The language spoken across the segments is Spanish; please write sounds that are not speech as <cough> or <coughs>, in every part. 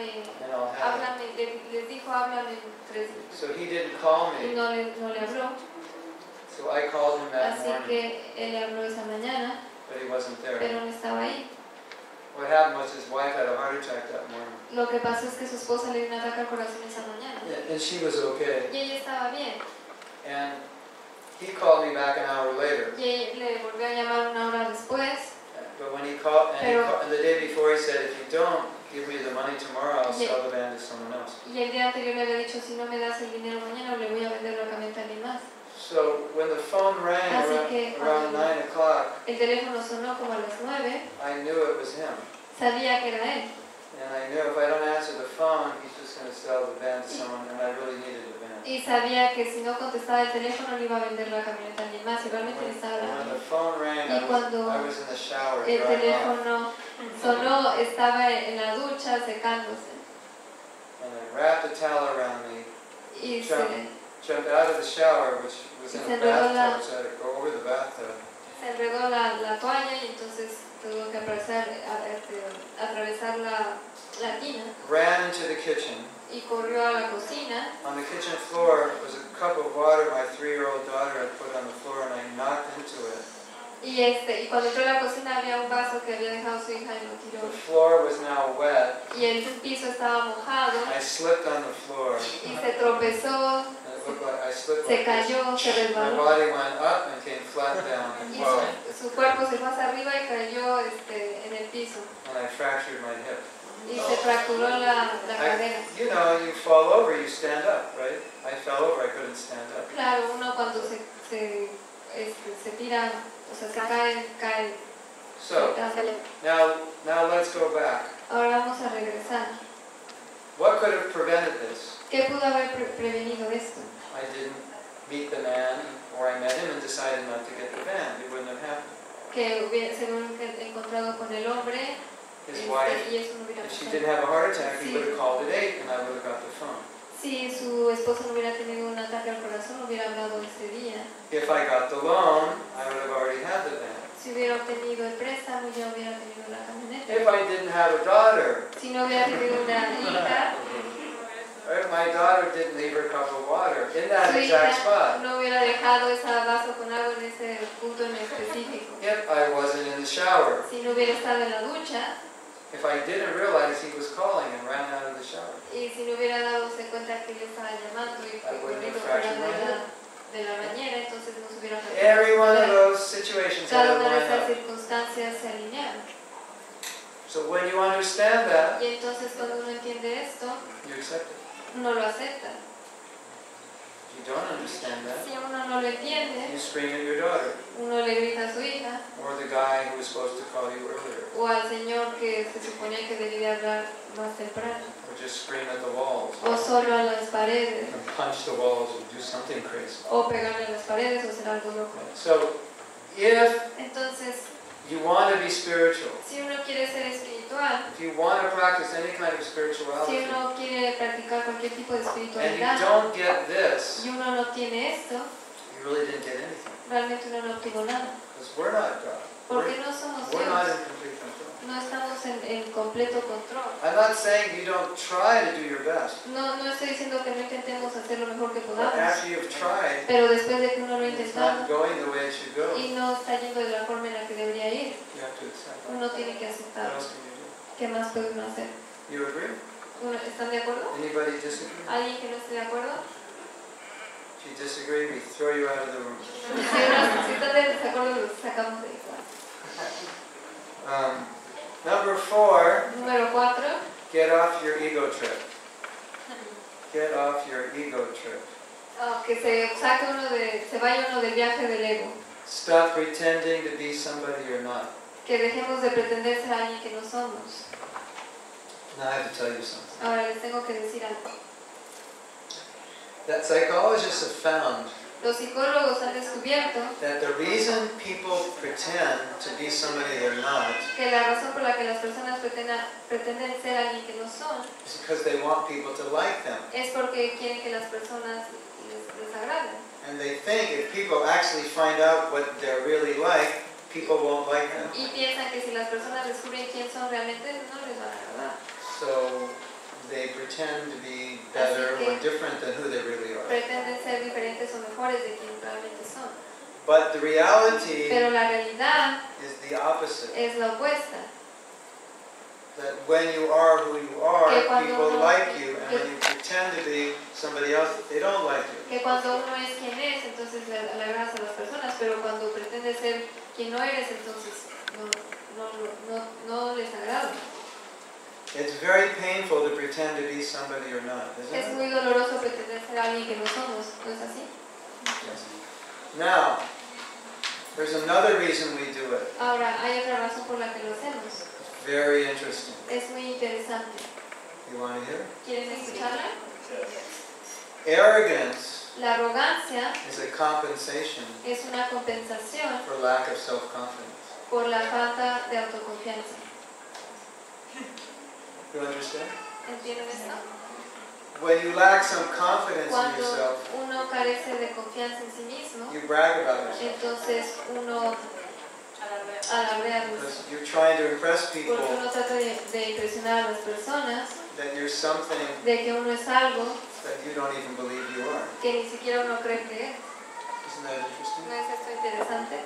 háblame, les dijo, háblame tres. So he didn't call me, no le, no le habló, so I called him that así morning, que él le habló esa mañana, but he wasn't there. pero no estaba ahí. What happened was his wife had a heart attack that morning, Lo que pasó es que su esposa le dio un ataque al corazón esa mañana. and and she was okay. Y ella estaba bien. And he called me back an hour later. Y le volvió a llamar una hora después. But when he called, and, he called, and the day before he said, if you don't give me the money tomorrow, I'll Yeah. sell the van to someone else. Y el día anterior le había dicho, si no me das el dinero mañana, le voy a vender la camioneta a alguien más. So when the phone rang Así around, que around cuando- nine o'clock, El teléfono sonó como a las nueve. I knew it was him. Sabía que era él. And I knew if I don't answer the phone, he's just going to sell the van to someone, and I really needed the van. Y sabía que si no contestaba el teléfono, le iba a vender la camioneta a alguien más. Y realmente Y cuando El teléfono sonó, estaba en la ducha secándose. And I wrapped a towel around me, Y Sure. se, jumped out of the shower, which was in a enredó la- bathtub, so I had to go over the bathtub. se enredó la, la toalla y entonces tuvo que atravesar, a- este, atravesar la, la tina. Ran into the kitchen. Y corrió a la cocina. On the kitchen floor was a cup of water my three-year-old daughter had put on the floor, and I knocked into it. Y, este, y cuando entró a la cocina había un vaso que había dejado su hija y lo The tiró. floor was now wet. Y el piso estaba mojado I slipped on the floor. y se tropezó, like se cayó, se My resbaló. body went up and came flat down. Y su, su cuerpo se fue hacia arriba y cayó este, en el piso. And I fractured my hip. Y se fracturó la, la cadera. I, you know, you fall over, you stand up, right? I fell over, I couldn't stand up. Claro, uno cuando se, se, este, se tira, o sea, se cae, cae. So, now, now let's go back. Ahora vamos a regresar. What could have prevented this? ¿Qué pudo haber pre- prevenido esto? I didn't meet the man, or I met him and decided not to get the van. It wouldn't have happened. Que hubiera, se hubiera encontrado con el hombre His wife, y eso no hubiera if she didn't have a heart attack, he would have called at 8 and I would have got the phone. Si su esposo no hubiera tenido un ataque al corazón, no hubiera hablado ese día. If I got the loan, I would have already had the van. Si hubiera obtenido el préstamo, ya hubiera tenido la camioneta. If I didn't have a daughter, Si no hubiera tenido una hija, right, my daughter didn't leave her cup of water in that exact hija spot. no hubiera dejado ese vaso con agua en ese punto en específico. If I wasn't in the shower. Si no hubiera estado en la ducha If I didn't realize he was calling and ran out of the shower. y si no hubiera dado cuenta que yo estaba llamando y fue corriendo fuera de la, de la bañera, entonces no se hubiera Every one of those situations had Cada una de line esas up. circunstancias se alinearon. So when you understand that, Y entonces cuando uno entiende esto, you accept it. uno lo acepta. You don't understand that, Si uno no lo entiende, you scream at your daughter. uno le grita a su hija. Or the guy who was supposed to call you earlier, o al señor que se suponía que debía hablar más temprano, or just scream at the walls. O solo a las paredes, and punch the walls or do something crazy. o pegarle a las paredes o hacer algo loco. So if Entonces, you want to be spiritual, si uno quiere ser espiritual, if you want to practice any kind of si spirituality, uno quiere practicar cualquier tipo de and you espiritualidad don't get this, y uno no tiene esto, you really didn't get anything. realmente uno no obtuvo nada. Because we're not God. Porque We're, no somos we're not Dios, in complete control. No estamos en, en completo control. I'm not saying you don't try to do your best. No, no estoy diciendo que no intentemos hacer lo mejor que But podamos, after you've tried, pero después de que uno lo ha it's not intentado going the way it should go. y no está yendo de la forma en la que debería ir, You have to accept it. uno tiene que What aceptar. else can you do? ¿Qué más puede uno hacer? You agree? ¿Uno- ¿Están de acuerdo? Anybody disagree? ¿Alguien que no esté de acuerdo? If you disagree, we throw you out of the room. Si, uno- si están de desacuerdo, los sacamos de ahí. Um, number four, Número cuatro, get off your ego trip. Get off your ego trip. Ah, que se saque uno de, se vaya uno del viaje del ego. Stop pretending to be somebody you're not. Que dejemos de pretender ser alguien que no somos. Now I have to tell you something. Ahora les tengo que decir algo. That psychologists have found Los psicólogos han descubierto that the reason people pretend to be somebody they're not que la razón por la que las personas pretenda- pretenden ser alguien que no son is because they want people to like them. es porque quieren que las personas les, les agraden. And they think if people actually find out what they're really like, people won't like them. Y piensan que si las personas descubren quién son realmente, no les van a agradar. So they pretend to be better or different than who they really are. pretenden ser diferentes o mejores de quien realmente son. But the reality Pero la realidad is the opposite. es la opuesta. That when you are who you are, people uno- like you, and when you pretend to be somebody else, they don't like you. Que cuando uno es quien es, entonces le le agradas a las personas, pero cuando pretendes ser quien no eres, entonces no, no, no, no les agrada. It's very painful to pretend to be somebody or not, isn't Es it? muy doloroso pretender ser alguien que no somos, ¿no es así? Now, there's another reason we do it. Ahora, hay otra razón por la que lo hacemos. Very interesting. Es muy interesante. You want to hear? ¿Quieren escucharla? Arrogance La arrogancia is a compensation es una compensación for lack of self-confidence. por la falta de autoconfianza. You understand? ¿Entienden esto? When you lack some confidence in yourself, uno carece de confianza en sí mismo, you brag about yourself. entonces uno Because you're trying to impress people Porque uno trata de, de impresionar a las personas that you're something de que uno es algo that you don't even believe you are. que ni siquiera uno cree que es. Isn't that interesting? ¿No es esto interesante?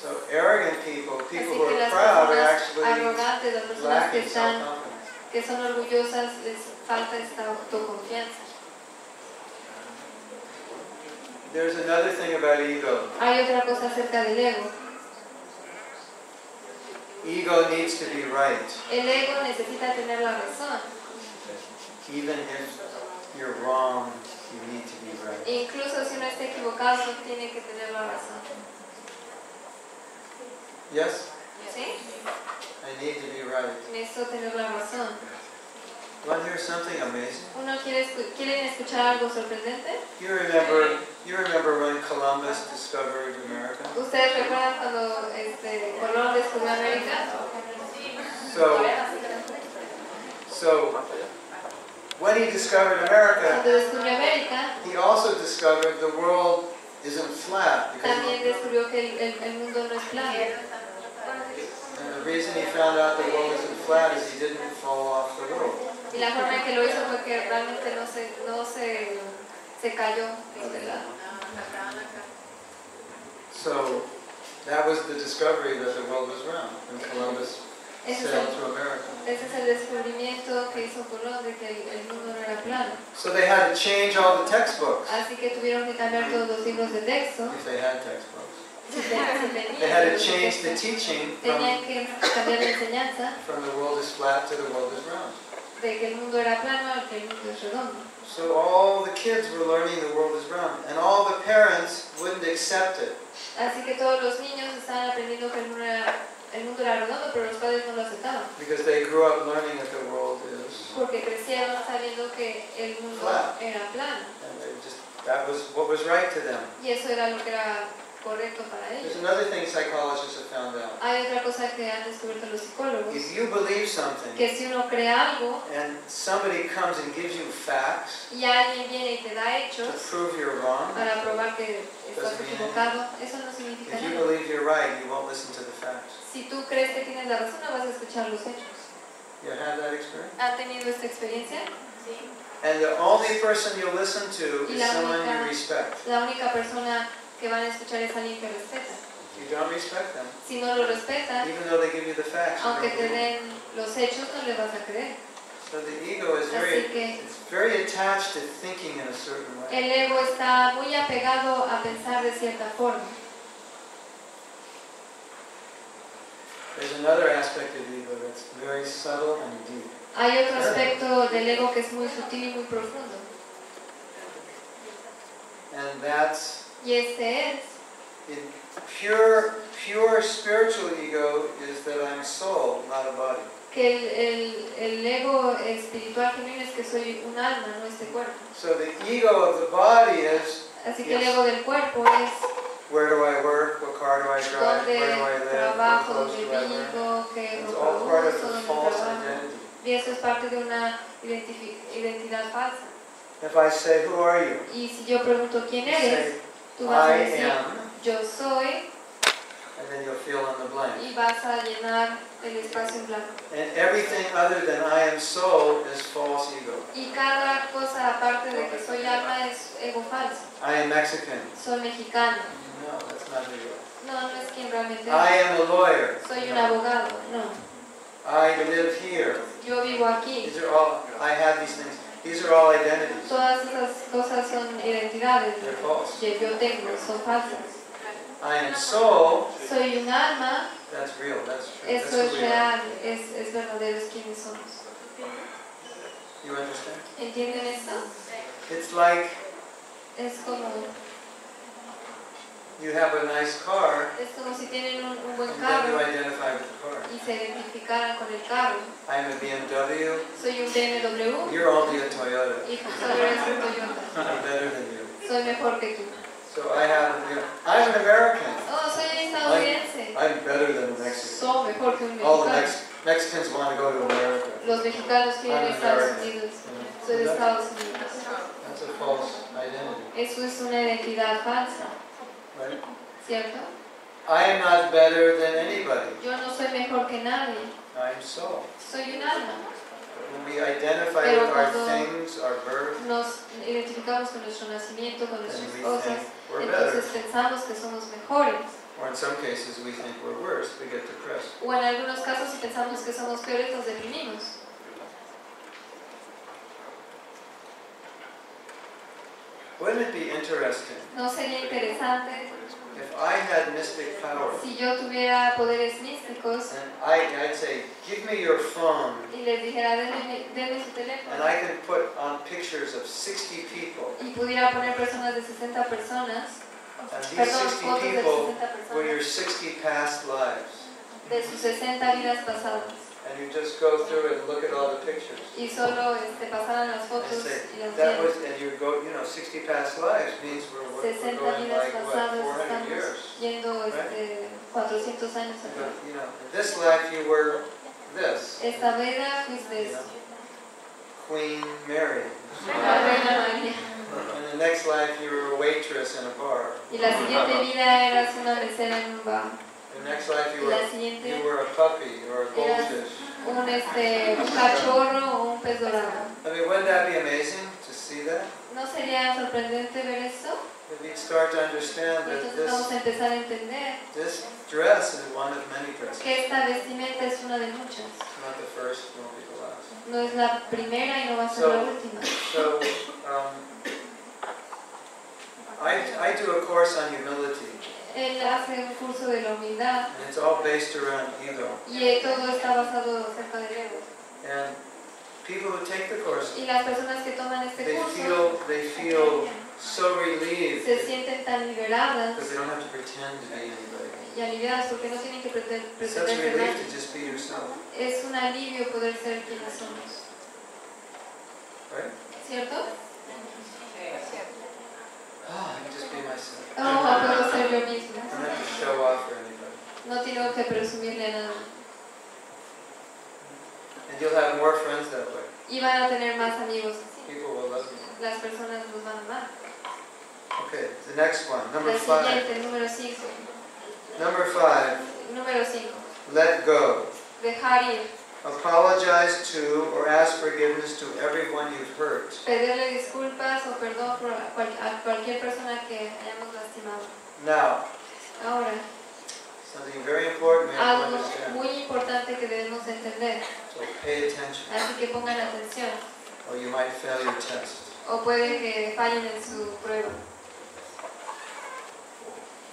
So arrogant people, people Así who are proud, are actually que lacking están, self-confidence. que son orgullosas, les falta esta autoconfianza. There's another thing about ego. Hay otra cosa acerca del ego. Ego needs to be right, El ego necesita tener la razón. even if you're wrong. You need to be right. Incluso si uno está equivocado, tiene que tener la razón. Yes, ¿Sí? I need to be right. Necesito tener la razón. Want to hear something amazing? ¿Uno quiere escu- ¿Quieren escuchar algo sorprendente? You remember, you remember when Columbus discovered America? ¿Ustedes recuerdan cuando este, Colón descubrió América? So, so when he discovered America, América, he also discovered the world isn't flat también descubrió que el- el mundo no es plano. Reason he found out the world isn't flat is he didn't fall off the world. Y la forma en que lo hizo fue que realmente no se, no se, se cayó. So that was the discovery that the world was round when Columbus sailed through America. ese es el descubrimiento que hizo Colón de que el, el mundo no era plano. So they had to change all the textbooks Así que tuvieron que cambiar mm-hmm. todos los libros de texto. if they had textbooks. They had to change the teaching from, the world is flat to the world is round. de que el mundo era plano al que el mundo es redondo. So all the kids were learning the world is round, and all the parents wouldn't accept it. Así que todos los niños estaban aprendiendo que el mundo era, el mundo era redondo, pero los padres no lo aceptaban. Because they grew up learning that the world is, Porque crecieron sabiendo que el mundo Flat. era plano. and they just, that was what was right to them. Y eso era lo que era correcto para There's another thing psychologists have found out. Hay otra cosa que han descubierto los psicólogos, If you believe something, que si uno cree algo and somebody comes and gives you facts y alguien viene y te da to hechos prove you're wrong, para probar que estás equivocado, eso no significa if you nada. believe you're right, you won't listen to the facts. Si tú crees que tienes la razón, no vas a escuchar los hechos. You had that experience? ¿Han tenido esta experiencia? And the only person you'll listen to is la someone you única- respect. La única persona que van a escuchar es alguien que respeta. You don't respect them, Si no lo respetas, even though they give you the facts. aunque te den los hechos, no le vas a creer. So the ego is Así very, que it's very attached to thinking in a certain way. el ego está muy apegado a pensar de cierta forma. There's another aspect of ego that's very subtle and deep. Hay otro aspecto del ego que es muy sutil y muy profundo. And that's Y este es, in pure, pure spiritual ego is that I'm soul, not a body. que el, el, el ego espiritual genuino es que soy un alma, no este cuerpo. So the ego of the body is Así que el Yes. ego del cuerpo es where do I work, what car do I drive, where do I live, what trabajo, clothes dónde do I wear. It's all part of the false identity. Y eso es parte de una identidad falsa. If I say, who are you? Y si yo pregunto quién eres, say, tú vas a I decir, am yo soy and then you'll fill in the blank. y vas a llenar el espacio en blanco. And everything other than I am soul is false ego. Y cada cosa aparte de que soy alma es ego falso. I am Mexican. Soy mexicano. No, that's not are. No, no es quien realmente I am a lawyer. Soy un abogado. No. I live here. Yo vivo aquí. These are all, I have these things. These are all identities. Todas esas cosas son identidades They're false. que yo tengo, son falsas. I am soul. Soy un alma, That's real. That's true. That's eso es we are. real, es, es verdadero, es quienes somos. You understand? ¿Entienden esto? It's like Es como, you have a nice car es como si tienen un, un buen and then you carro identify with the car. y se identificaran con el carro. I am a BMW. Soy un BMW You're only a Toyota. y solo eres un Toyota. <laughs> I'm better than you. Soy mejor que tú. So I have, you know, I'm an American. Oh, soy estadounidense. I'm better than a Mexican. Soy mejor que un mexicano. All the. Mex- Mexicans want to go to America. Los mexicanos quieren ir a I'm Estados. Unidos. You Soy de Estados Unidos. That's a false identity, Eso es una identidad falsa, right? ¿cierto? I am not better than anybody. Yo no soy mejor que nadie. I'm soul. Soy un alma. When we identify Pero with our things, our birth, Nos identificamos con nuestro nacimiento, con nuestras we cosas. better. Entonces pensamos que somos mejores. Or in some cases, we think we're worse. We get depressed. O en algunos casos si pensamos que somos peores nos deprimimos. Wouldn't it be interesting ¿No sería interesante if I had mystic power? si yo tuviera poderes místicos and I, I'd say, give me your phone. y les dijera denme, su and I can put on pictures of 60 people. Y pudiera poner personas de 60 personas, and these perdón, 60 fotos de people 60 were your 60 past lives. de sus 60 vidas pasadas And you just go through it and look at all the pictures. y solo este, pasaran las And fotos say, y las that was, and you go, you know, 60 past lives means we're, we're 60 going like, what, 400 years. yendo este, 400 años But, you know, in this life you were this, Esta vida fuiste you know, Queen Mary. María. In the next life you were a waitress in a bar. Y la siguiente vida eras una mesera en un bar. The next life you were, la you siguiente were a puppy or a goldfish. un, este, un cachorro o un pez dorado. I mean, wouldn't that be amazing to see that? ¿No sería sorprendente ver eso? If we'd start to understand that Entonces vamos this, a empezar a entender this dress is one of many dresses. que esta vestimenta es una de muchas. Not the first, won't be the last. No es la primera y no va a ser la última. So, um, I, I do a course on humility, Él hace un curso de la humildad and it's all based around ego. y todo está basado acerca del ego. And people who take the course, Y las personas que toman este they curso feel, they feel so relieved se sienten tan liberadas because they don't have to pretend to be anybody. y aliviadas porque no tienen que pretender ser relief nadie. to just be yourself, Es un alivio poder ser quienes somos. right? ¿Cierto? Ah, Oh, ser yo misma. No tengo que presumirle a nadie. And you'll have more friends that way. Y van a tener más amigos así. People will love you. Las personas los van a amar. Okay, the next one, number La five. número 5. Number five, Número 5. let go. Dejar ir. Apologize to or ask forgiveness to everyone you've hurt. Pedirle disculpas o perdón a cualquier persona que hayamos lastimado. Now, Ahora, something very important we have to understand. muy importante que debemos entender. So pay attention, Así que pongan atención. or you might fail your test. O puede que fallen en su prueba.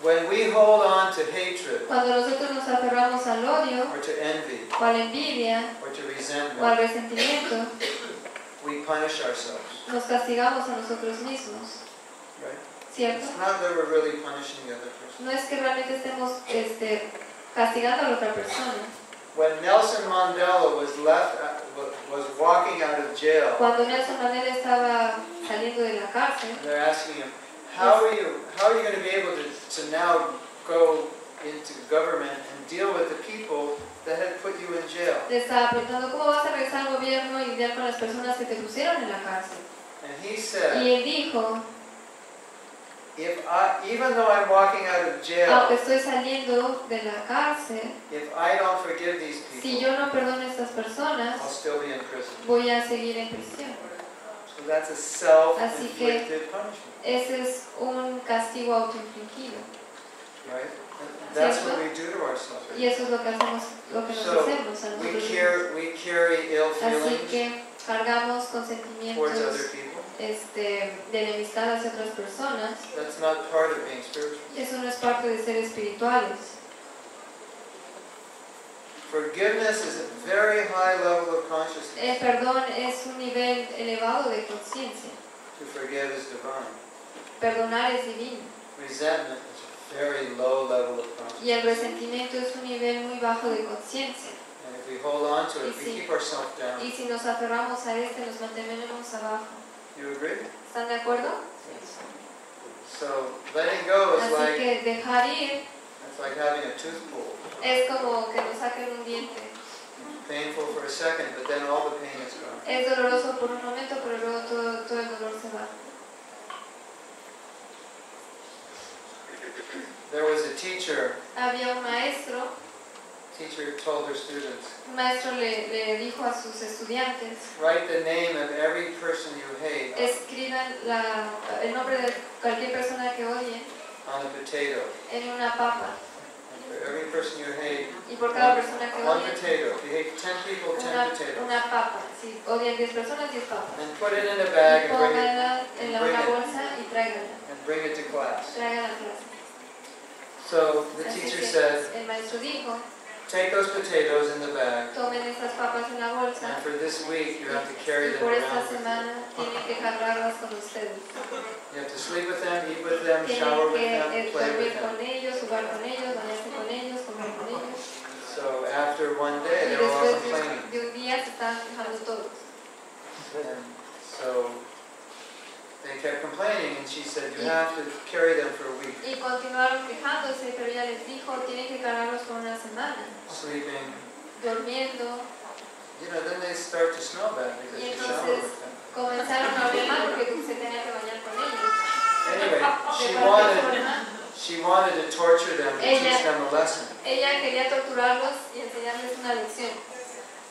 When we hold on to hatred, Cuando nosotros nos aferramos al odio, or to envy, o a la envidia, or to o al resentment, resentimiento, we punish ourselves. nos castigamos a nosotros mismos. Right? ¿Cierto? It's not that we're really punishing the other person. No es que realmente estemos este, castigando a la otra persona. When Nelson Mandela was left, uh, wa- was walking out of jail, Cuando Nelson Mandela estaba saliendo de la cárcel, they're asking him, how are you, how are you going to be able to, to now go into government and deal with the people that had put you in jail? le estaba preguntando cómo vas a regresar al gobierno y lidiar con las personas que te pusieron en la cárcel. And he said, Y él dijo, if I, even though I'm walking out of jail, Aunque estoy saliendo de la cárcel, if I don't forgive these si people, yo no perdono a estas personas, I'll still be in prison. voy a seguir en prisión. So that's a self-inflicted punishment, Ese es un castigo autoinfligido. right? That's what we do to ourselves. Y eso es lo que hacemos, lo que nos So, hacemos a nosotros mismos. Así que cargamos con sentimientos people. este, de enemistad hacia otras personas. That's not part of being spiritual. Eso no es parte de ser espirituales. Forgiveness is a very high level of consciousness. El perdón es un nivel elevado de conciencia. To forgive is divine. Perdonar es divino. Resentment is a very low level of consciousness. Y el resentimiento es un nivel muy bajo de conciencia. And if we hold on to it, Y we si- keep ourselves down. Y si nos aferramos a este, nos mantenemos abajo. You agree? ¿Están de acuerdo? So letting go is Así like que dejar ir it's like having a tooth pulled. es como que nos saquen un diente. Painful for a second, but then all the pain is gone. Es doloroso por un momento, pero luego todo, todo el dolor se va. There was a teacher. Había un maestro, Teacher told her students, un maestro le, le dijo a sus estudiantes, write the name of every person you hate escriban la- el nombre de cualquier persona que odien on a potato. en una papa. For every person you hate, Y por cada persona que one potato. If you hate 10 people, 10 una, potatoes. una papa. Si odian 10 personas, 10 papas. And put it in a bag and bring it, pónganla en la- una bolsa y tráiganla. and bring it to class. Tráiganla a clase. So the Así teacher said, el maestro dijo, take those potatoes in the bag, tomen estas papas en la bolsa and for this week you have to carry them por esta around with you. que cargarlas con ustedes. You have to sleep with them, eat with them, shower with them, eh, play with them. con ellos, jugar con ellos, bañarse con ellos, comer con ellos. So after one day, they were all complaining. de, un día se quejando todos. And so they kept complaining, and she said, you have to carry them for a week, Y continuaron quejándose, pero ella les dijo, tienen que cargarlos por una semana, sleeping. durmiendo. You know, then they start to smell bad because you shower with them. Comenzaron a oler mal porque se tenía que bañar con ellos. Anyway, she wanted, she wanted to torture them to Ella- teach them a lesson. ella quería torturarlos y enseñarles una lección.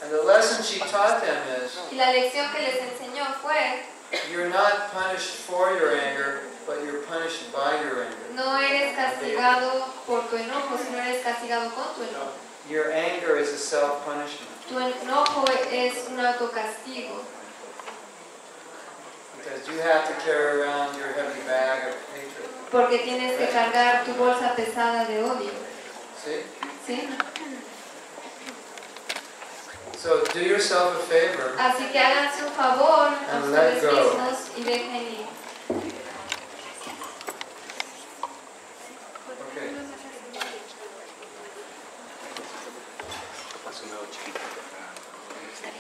And the lesson she taught them is, Y la lección que les enseñó fue, you're not punished for your anger, but you're punished by your anger. no eres castigado por tu enojo, sino eres castigado con tu enojo. Your anger is a self-punishment Tu enojo es un autocastigo, because you have to carry around your heavy bag of hatred. porque tienes que cargar tu bolsa pesada de odio. See? ¿sí? So do yourself a favor Así que háganse un favor a And let ustedes go. mismos y dejen ir. Okay.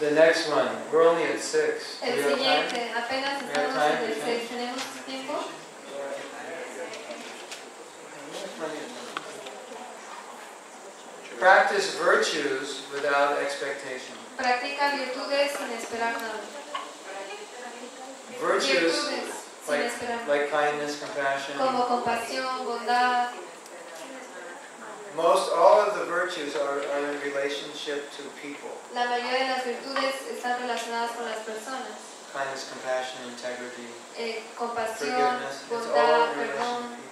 The next one, we're only at six. El we have time? siguiente, apenas estamos en el 6, ¿tenemos tiempo? Practice virtues without expectation. Practica virtudes sin esperar nada. Virtues like, like kindness, compassion. Como compasión, bondad. Most all of the virtues are, are in relationship to people. La mayoría de las virtudes están relacionadas con las personas. Kindness, compassion, integrity, Eh, compasión, forgiveness. It's all bondad, in relation perdón.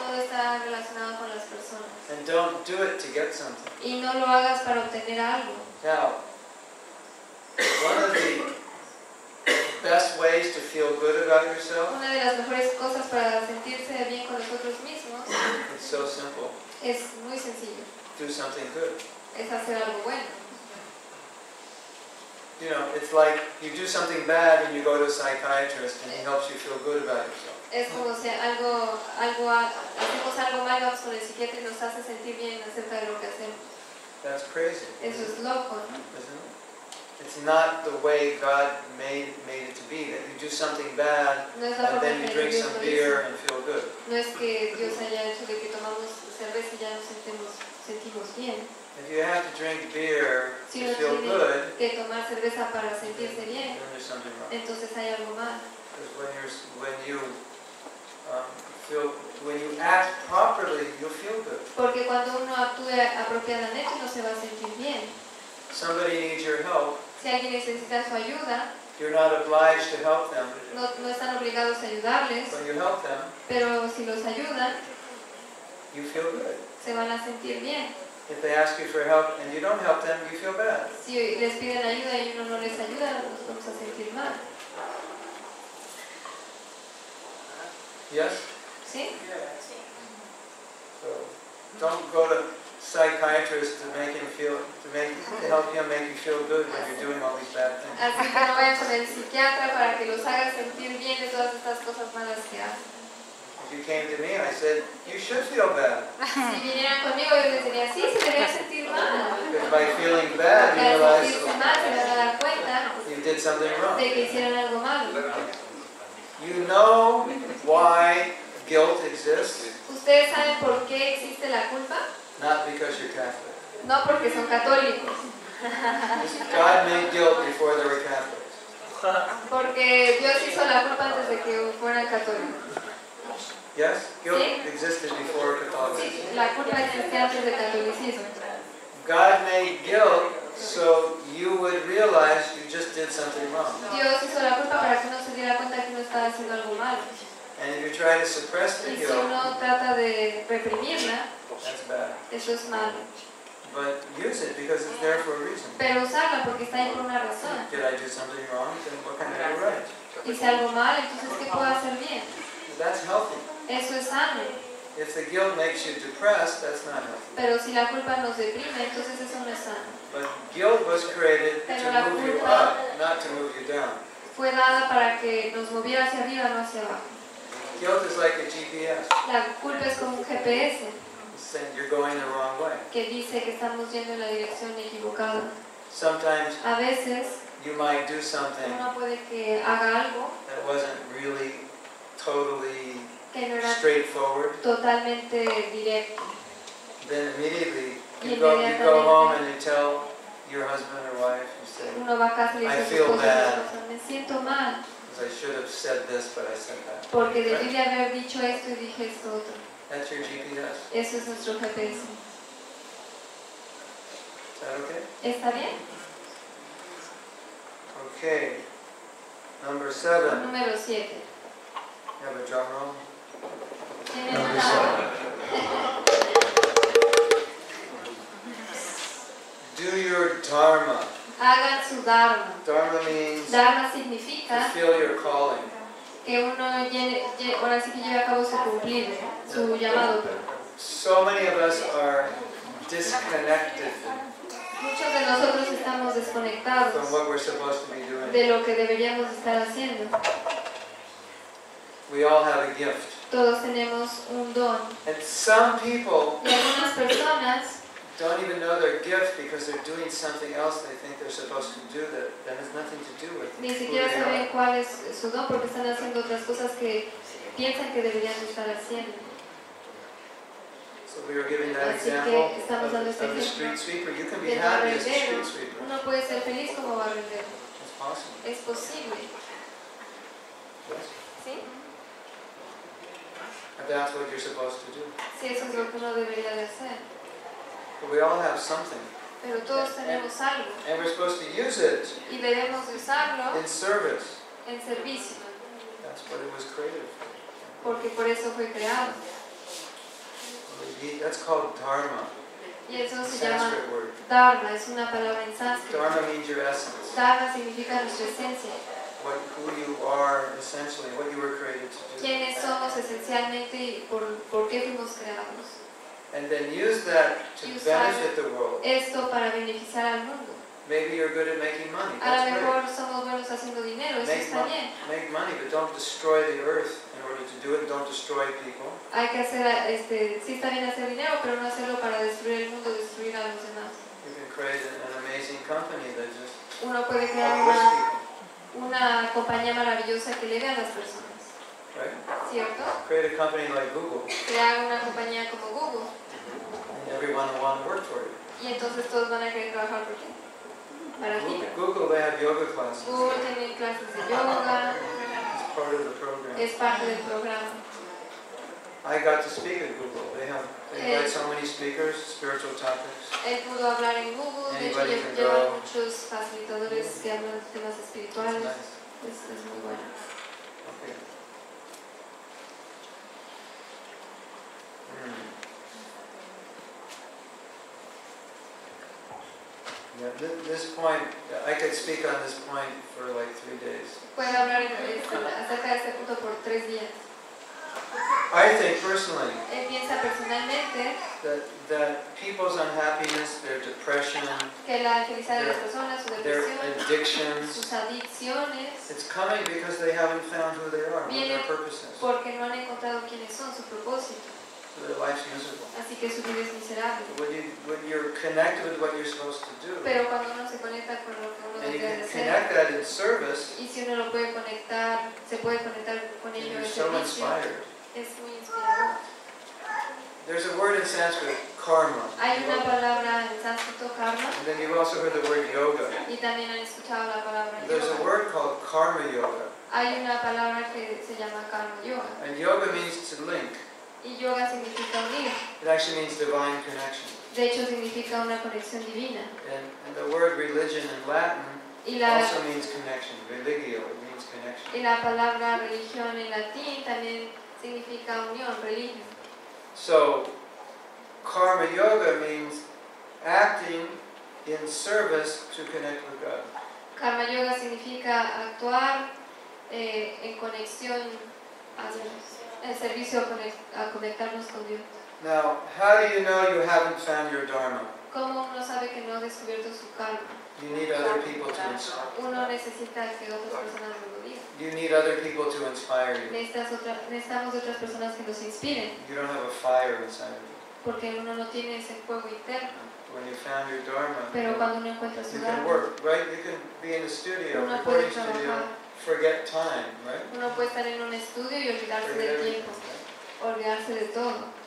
Todo está relacionado con las personas. And don't do it to get something. Y no lo hagas para obtener algo. Now, one of the best ways to feel good about yourself, Una de las mejores cosas para sentirse bien con nosotros mismos it's so simple. es muy sencillo. Do something good. Es hacer algo bueno. You know, it's like you do something bad and you go to a psychiatrist and he helps you feel good about yourself. Es como si algo, algo, hacemos algo malo, vamos con el psiquiatra y nos hace sentir bien acerca de lo que hacemos. That's crazy, Eso es loco, ¿no? isn't it? It's not the way God made, made it to be, that you do something bad No and then you drink some beer and feel good. No es que Dios haya hecho de que tomamos cerveza y ya nos sentimos, sentimos bien. If you have to drink beer Si to feel good, que tomar cerveza para sentirse then bien, there's something wrong. entonces hay algo mal. Because when you're, when you um, feel, when you act properly, you'll feel good. Porque cuando uno actúe apropiadamente uno se va a sentir bien. Somebody needs your help, Si alguien necesita su ayuda, you're not obliged to help them, no, no están obligados a ayudarles, you help them, pero si los ayudan, you feel good. se van a sentir bien. If they ask you for help and you don't help them, you feel bad. Si les piden ayuda y uno no les ayuda, nos vamos a sentir mal. Yes? ¿Sí? So don't go to psychiatrists to make him feel, to make, to help him make you feel good when you're doing all these bad things. Así que no vayan con el psiquiatra para que los haga sentir bien de todas estas cosas malas que. You came to me, and I said, you should feel bad. <laughs> Si vinieran conmigo, yo les diría, sí, se deberían sentir mal. Because by feeling bad, you realize sentirse mal se van a dar cuenta you did something wrong. de que hicieron algo malo. You know why guilt exists? ¿Ustedes saben por qué existe la culpa? Not because you're Catholic. No porque son católicos, God made guilt before there were Catholics. porque Dios hizo la culpa antes de que fueran católicos. Yes? Guilt Sí. existed before Catholicism. la culpa existía antes del catolicismo. God made guilt so you would realize you just did something wrong. Dios hizo la culpa para que uno se diera cuenta que uno estaba haciendo algo malo. And if you try to suppress the Y si guilt, uno trata de reprimirla, that's bad. eso es malo. But use it because it's there for a reason. Pero usarla porque está ahí por una razón. Did I do something wrong? Then what can I do right? Hice algo mal, entonces ¿qué puedo hacer bien? That's healthy. Eso es sano. If the guilt makes you depressed, that's not healthy. Pero si la culpa nos deprime, entonces eso no es sano. But guilt was created Pero la to move you culpa- up, not to move you down. Fue dada para que nos moviera hacia arriba, no hacia abajo. Guilt is like a GPS. La culpa es como un GPS saying you're going the wrong way. que dice que estamos yendo en la dirección equivocada. Sometimes A veces you might do something uno puede que haga algo that wasn't really totally que no era straightforward. totalmente directo. Then immediately you go, you go home and you tell your husband or wife, you say, Uno va a casa y le I feel bad. "Esposa, me siento mal because I should have said this, but I said that. porque debí de haber dicho esto y dije esto otro. That's your GPS. Eso es nuestro GPS. Is that okay? ¿Está bien? Okay. Number seven. Número 7. You have a drum roll? Do your dharma. Hagan su Dharma. Dharma means Dharma significa feel your calling. que uno llene, lle- ahora sí que lleve a cabo su cumplir, su llamado. So many of us are disconnected Muchos de nosotros estamos from desconectados what we're supposed to be doing. de lo que deberíamos estar haciendo. We all have a gift. Todos tenemos un don. And some people Y algunas personas don't even know their gift because they're doing something else they think they're supposed to do that, that has nothing to do with ni siquiera saben cuál es su don porque están haciendo otras cosas que piensan que deberían estar haciendo. So we were giving that Así que example of, estamos dando este ejemplo street sweeper. You can be del happy as a barrendero. street sweeper. Uno puede ser feliz como barrendero. It's possible. Es posible. ¿Sí? And that's what you're supposed to do. Sí, eso es lo que uno debería de hacer. But we all have something. Pero todos tenemos algo And we're supposed to use it y debemos de usarlo in service. en servicio, That's what it was created for. porque por eso fue creado. That's called dharma. Y eso se llama Sanskrit word. Dharma, es una palabra en sánscrito. Dharma means your essence. Dharma significa nuestra esencia. What, who you are essentially, what you were created to do. quiénes somos esencialmente y por, por qué fuimos creados. And then use that to Y usar- benefit the world. Esto para beneficiar al mundo. Maybe you're good at making money. A lo That's great. mejor somos buenos haciendo dinero, eso Make, está mo- bien. make money, but don't destroy the earth in order to do it. Don't destroy people. Hay que hacer, este, sí está bien hacer dinero, pero no hacerlo para destruir el mundo, destruir a los demás. You can create an, an amazing company that just Uno puede crear uplifts una, people, una compañía maravillosa que eleve a las personas, right? ¿cierto? Create a company like Google, Crear una compañía como Google and everyone will want to work for you. y entonces todos van a querer trabajar por ti, para ti. Google, Google, they have yoga classes. Google tiene clases de yoga, It's part of the program. es parte del programa. I got to speak at Google. They have, they Eh. invite so many speakers, spiritual topics. Él pudo hablar en Google, de hecho Anybody can llevan go. muchos facilitadores que hablan de temas espirituales. nice. Es, es muy bueno. Okay. Hmm. Yeah, thi- this point, I could speak on this point for like three days. Puede hablar acerca de este punto por tres días. I think personally Él piensa personalmente that, that people's unhappiness, their depression, que la infelicidad de las personas, su their depresión, addictions, sus adicciones, it's coming because they haven't found who they are, what their purpose is. porque no han encontrado quiénes son, su propósito. Their life's miserable. Así que su vida es miserable. When, you, when you're connected with what you're supposed to do, Pero cuando uno se conecta con lo que uno and you debe can hacer, connect that in service, y si uno lo puede conectar, se puede conectar con ello you're en so servicio, inspired. Es muy. There's a word in Sanskrit, karma. Hay una palabra en sánscrito, karma, And then you've also heard the word yoga. y también han escuchado la palabra There's a word called karma yoga. Hay una palabra que se llama karma yoga, And yoga means to link. y yoga significa unir. It actually means divine connection. De hecho, significa una conexión divina. And, and the word religion in Latin la, also means connection. Religio, means connection. y la palabra religión en latín también significa unión, religión. So, karma yoga means acting in service to connect with God. Karma yoga significa actuar eh, en conexión a Dios, en servicio a conectarnos con Dios. Now, how do you know you haven't found your dharma? ¿Cómo uno sabe que no ha descubierto su karma? You need other people to inspire. Uno necesita que otras personas lo digan. You need other people to inspire you. Necesitas otra- necesitamos otras personas que nos inspiren, You don't have a fire inside of you. porque uno no tiene ese fuego interno. When you found your dharma, Pero cuando uno encuentra su you can dharma, work, right? You can be in a studio, uno puede recording studio, trabajar, forget time, right? uno puede estar en un estudio y olvidarse Forget del everything. tiempo, olvidarse de todo.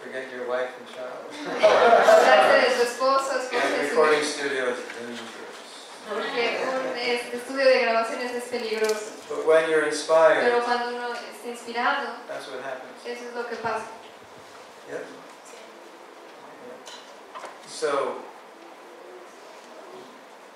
Forget your wife and child. <laughs> Olvidarse de su esposo, esposa And y su recording studio is. Porque un este, estudio de grabaciones es peligroso. But when you're Pero inspired, cuando uno está inspirado, that's what happens. eso es lo que pasa. Yep. So,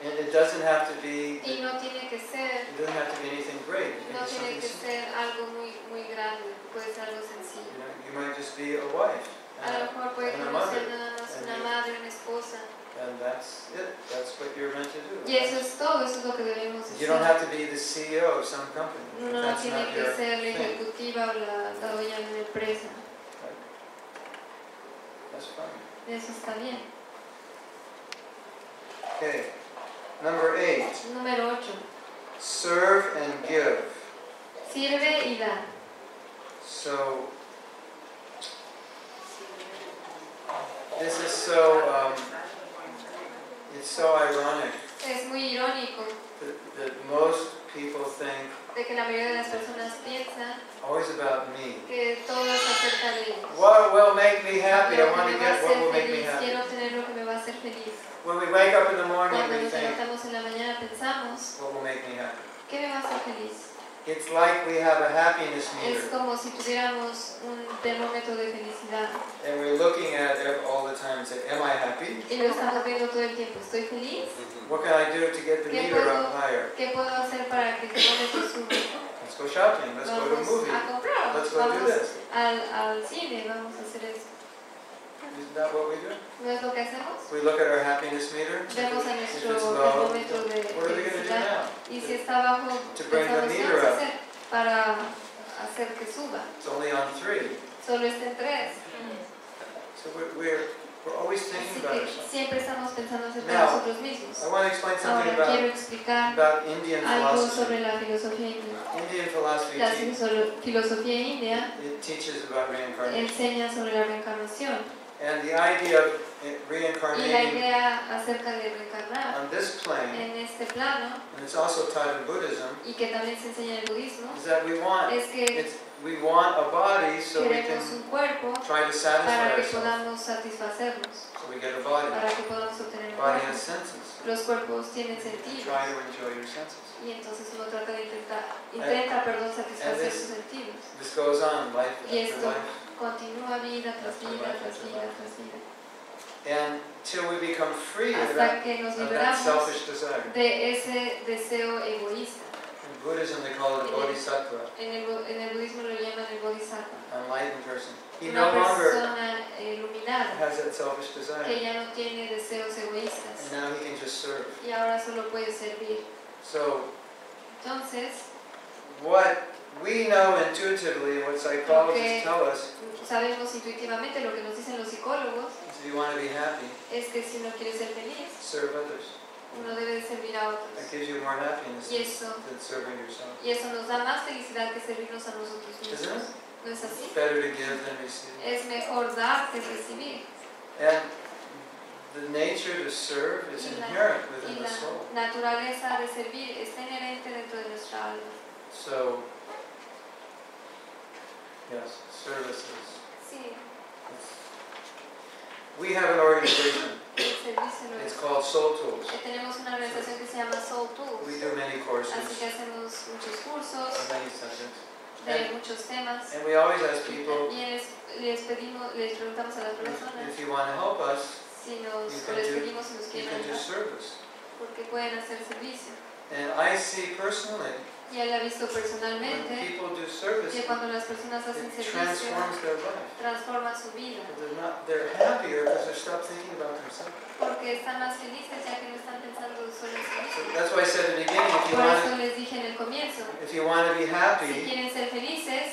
and it doesn't have to be, Y no tiene que ser, it doesn't have to be anything great. It no tiene que ser algo muy, muy grande, puede ser algo You sencillo. know, you might just be a wife. A lo mejor puede sea nada más una madre, una esposa. And that's it. That's what you're meant to do. Y eso es todo, eso es lo que debemos You don't have to be the CEO of some company. Uno no tiene que ser la ejecutiva o la, la dueña de una empresa. That's fine. Eso está bien. Okay. Number eight, Número 8. serve and give. Sirve y da. So, this is so, um, it's so ironic Es muy irónico that, that most people think de que la mayoría de las personas piensan always about me. que todo es acerca de ellos. What will make me happy? I want to get what will make me happy. quiero tener lo que me va a hacer feliz. When we wake up in the morning, Cuando we nos think, levantamos en la mañana pensamos, what will make me happy? ¿qué me va a hacer feliz? It's like we have a happiness Es meter, como si tuviéramos un termómetro de felicidad and we're looking at it all the time and say, am I happy? y lo estamos viendo todo el tiempo. ¿Estoy feliz? Mm-hmm. What can I do to get the ¿Qué meter puedo- up higher? ¿Qué puedo hacer para que el termómetro suba? Let's go shopping, let's go to a Vamos movie. a comprar, Let's go do this. al, al cine, vamos a hacer eso. Isn't that what we do? ¿No es lo que hacemos? We look at our happiness meter. Vemos a nuestro low, termómetro de what are we going to do now? y si está bajo, To bring the meter up. hacer para hacer que suba. It's only on three. Solo está en tres. So we're, we're, we're always thinking about que ourselves. siempre estamos pensando acerca de nosotros mismos. I want to explain something Ahora quiero about, explicar about Indian algo philosophy. sobre la filosofía india. Indian philosophy La filosofía india it teaches about reincarnation. enseña sobre la reencarnación And the idea of, Y la reincarnating idea acerca de reencarnar on this plane, en este plano, and it's also taught in Buddhism, y que también se enseña en el budismo, is that we want es que it's we want a body so we can un cuerpo try to satisfy para que ourselves. podamos satisfacernos, So we get a body. para que podamos obtener un Body cuerpo. has senses. Los cuerpos tienen sentidos try to enjoy your senses. y entonces uno trata de intentar, intenta, perdón, satisfacer this- sus sentidos. This goes on life Y after esto life. Continúa vida tras vida, tras vida, tras vida, And till we become free of that, que of that selfish desire. de ese deseo egoísta. In Buddhism they call it a bodhisattva, En el, en el budismo lo llaman el bodhisattva. enlightened person. He Una no longer persona iluminada has that selfish que desire. ya no tiene deseos egoístas And now he can just serve. y ahora solo puede servir. So Entonces, what we know intuitively, what psychologists tell us, sabemos intuitivamente lo que nos dicen los psicólogos is if you want to be happy, es que si uno quiere ser feliz, serve others. uno debe de servir a That otros. gives you more happiness Y eso, than serving yourself. y eso nos da más felicidad que servirnos a nosotros mismos. es así? It's better to give than receive. Es mejor dar que recibir. And the nature to serve is inherent within the la soul. naturaleza de servir está inherente dentro de nuestra alma. So, yes, services. Sí, It's- We have an organization. <coughs> el servicio lo It's called Soul Tools. Tenemos una organización que se llama Soul Tools. We do many Así courses que hacemos muchos cursos on many subjects. de muchos temas. And we always ask people Y les, les pedimos, les preguntamos a las if, personas if you want to help us, si nos, You o can les do- pedimos si nos you quieren can do ayudar, service. porque pueden hacer servicio. And I see personally, Y él ha visto personalmente que cuando las personas hacen servicio, transforma su vida, porque están más felices ya que no están pensando solo en sí mismos. Por want eso les dije en el comienzo, si quieren ser felices,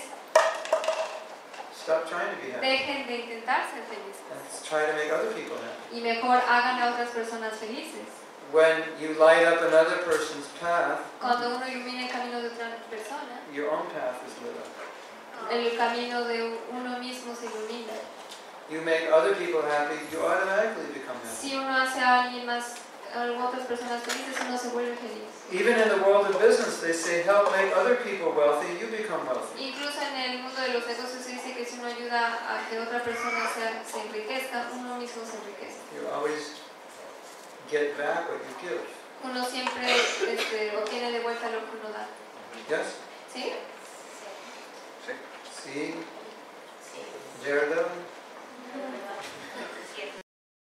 stop trying to be happy. dejen de intentar ser felices try to make other people happy. y mejor hagan a otras personas felices. When you light up another person's path, Cuando uno ilumina el camino de otra persona, your own path is lit up. el camino de uno mismo se ilumina. You make other people happy, you automatically become happy. Si uno hace a alguien más, a otras personas felices, uno se vuelve feliz. Even in the world of business, they say help make other people wealthy, you become wealthy. Incluso en el mundo de los negocios se dice que si uno ayuda a que otra persona se, se enriquezca, uno mismo se enriquece. You always get back what you. Uno siempre este, obtiene de vuelta lo que uno da. Yes? ¿Sí? Sí. Sí. Sí.